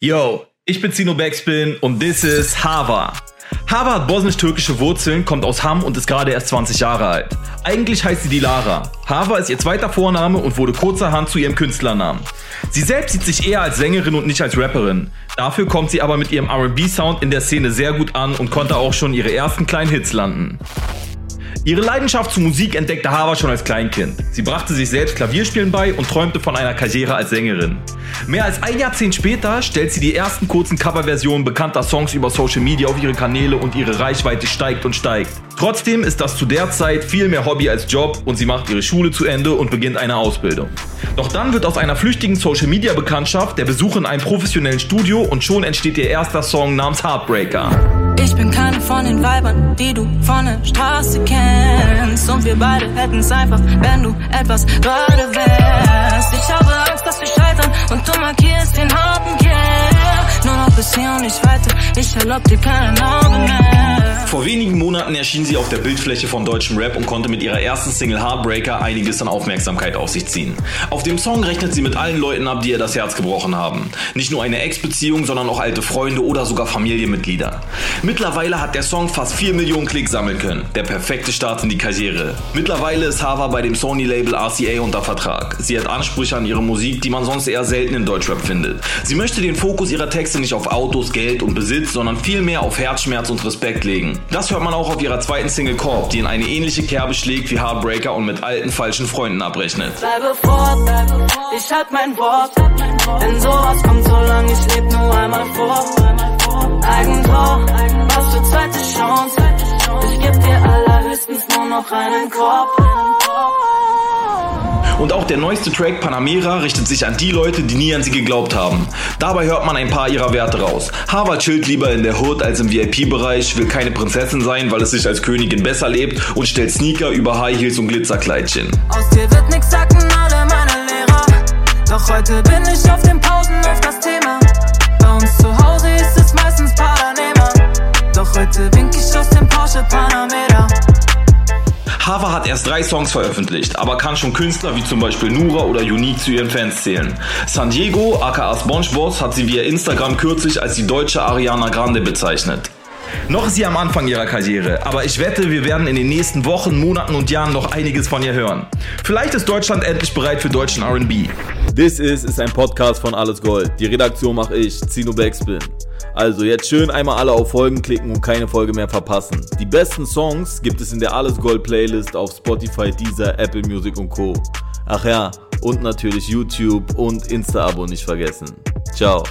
Yo, ich bin Zino Backspin und this is Hava. Hava hat bosnisch-türkische Wurzeln, kommt aus Hamm und ist gerade erst 20 Jahre alt. Eigentlich heißt sie Dilara. Hava ist ihr zweiter Vorname und wurde kurzerhand zu ihrem Künstlernamen. Sie selbst sieht sich eher als Sängerin und nicht als Rapperin. Dafür kommt sie aber mit ihrem RB-Sound in der Szene sehr gut an und konnte auch schon ihre ersten kleinen Hits landen. Ihre Leidenschaft zur Musik entdeckte Hava schon als Kleinkind. Sie brachte sich selbst Klavierspielen bei und träumte von einer Karriere als Sängerin. Mehr als ein Jahrzehnt später stellt sie die ersten kurzen Coverversionen bekannter Songs über Social Media auf ihre Kanäle und ihre Reichweite steigt und steigt. Trotzdem ist das zu der Zeit viel mehr Hobby als Job und sie macht ihre Schule zu Ende und beginnt eine Ausbildung. Doch dann wird aus einer flüchtigen Social Media Bekanntschaft der Besuch in einem professionellen Studio und schon entsteht ihr erster Song namens Heartbreaker. Ich bin keine von den Weibern, die du von der Straße kennst. Und wir beide hätten's einfach, wenn du etwas gerade wärst. Und nicht weiter, ich erlaub dir keine Augen mehr. Vor wenigen Monaten erschien sie auf der Bildfläche von deutschem Rap und konnte mit ihrer ersten Single Heartbreaker einiges an Aufmerksamkeit auf sich ziehen. Auf dem Song rechnet sie mit allen Leuten ab, die ihr das Herz gebrochen haben. Nicht nur eine Ex-Beziehung, sondern auch alte Freunde oder sogar Familienmitglieder. Mittlerweile hat der Song fast 4 Millionen Klicks sammeln können. Der perfekte Start in die Karriere. Mittlerweile ist Hava bei dem Sony-Label RCA unter Vertrag. Sie hat Ansprüche an ihre Musik, die man sonst eher selten in Deutschrap findet. Sie möchte den Fokus ihrer Texte nicht auf Autos, Geld und Besitz, sondern vielmehr auf Herzschmerz und Respekt legen. Das hört man auch auf ihrer zweiten Single Korb, die in eine ähnliche Kerbe schlägt wie Heartbreaker und mit alten falschen Freunden abrechnet. Bleibe fort, ich halt mein Wort. Denn sowas kommt so lang, ich leb nur einmal vor. Eigentor, was für zweite Chance. Ich geb dir allerhöchstens nur noch einen Korb. Und auch der neueste Track Panamera richtet sich an die Leute, die nie an sie geglaubt haben. Dabei hört man ein paar ihrer Werte raus. Harvard chillt lieber in der Hood als im VIP-Bereich, will keine Prinzessin sein, weil es sich als Königin besser lebt und stellt Sneaker über High Heels und Glitzerkleidchen. Aus dir wird nix, sagten alle meine Lehrer. Doch heute bin ich auf den Pausen auf Hava hat erst drei Songs veröffentlicht, aber kann schon Künstler wie zum Beispiel Nura oder Unique zu ihren Fans zählen. San Diego, aka SpongeBob, hat sie via Instagram kürzlich als die deutsche Ariana Grande bezeichnet. Noch ist sie am Anfang ihrer Karriere, aber ich wette, wir werden in den nächsten Wochen, Monaten und Jahren noch einiges von ihr hören. Vielleicht ist Deutschland endlich bereit für deutschen RB. This is ist ein Podcast von Alles Gold. Die Redaktion mache ich, Zino Backspin. Also jetzt schön einmal alle auf Folgen klicken und keine Folge mehr verpassen. Die besten Songs gibt es in der Alles Gold Playlist auf Spotify, Deezer, Apple Music und Co. Ach ja, und natürlich YouTube und Insta-Abo nicht vergessen. Ciao.